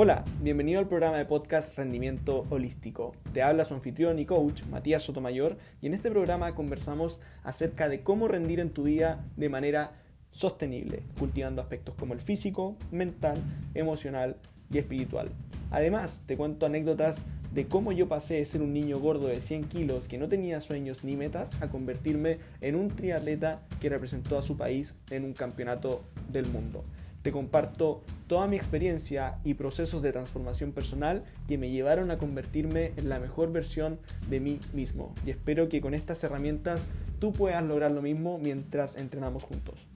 Hola, bienvenido al programa de podcast Rendimiento Holístico. Te habla su anfitrión y coach, Matías Sotomayor, y en este programa conversamos acerca de cómo rendir en tu vida de manera sostenible, cultivando aspectos como el físico, mental, emocional y espiritual. Además, te cuento anécdotas de cómo yo pasé de ser un niño gordo de 100 kilos que no tenía sueños ni metas a convertirme en un triatleta que representó a su país en un campeonato del mundo comparto toda mi experiencia y procesos de transformación personal que me llevaron a convertirme en la mejor versión de mí mismo. Y espero que con estas herramientas tú puedas lograr lo mismo mientras entrenamos juntos.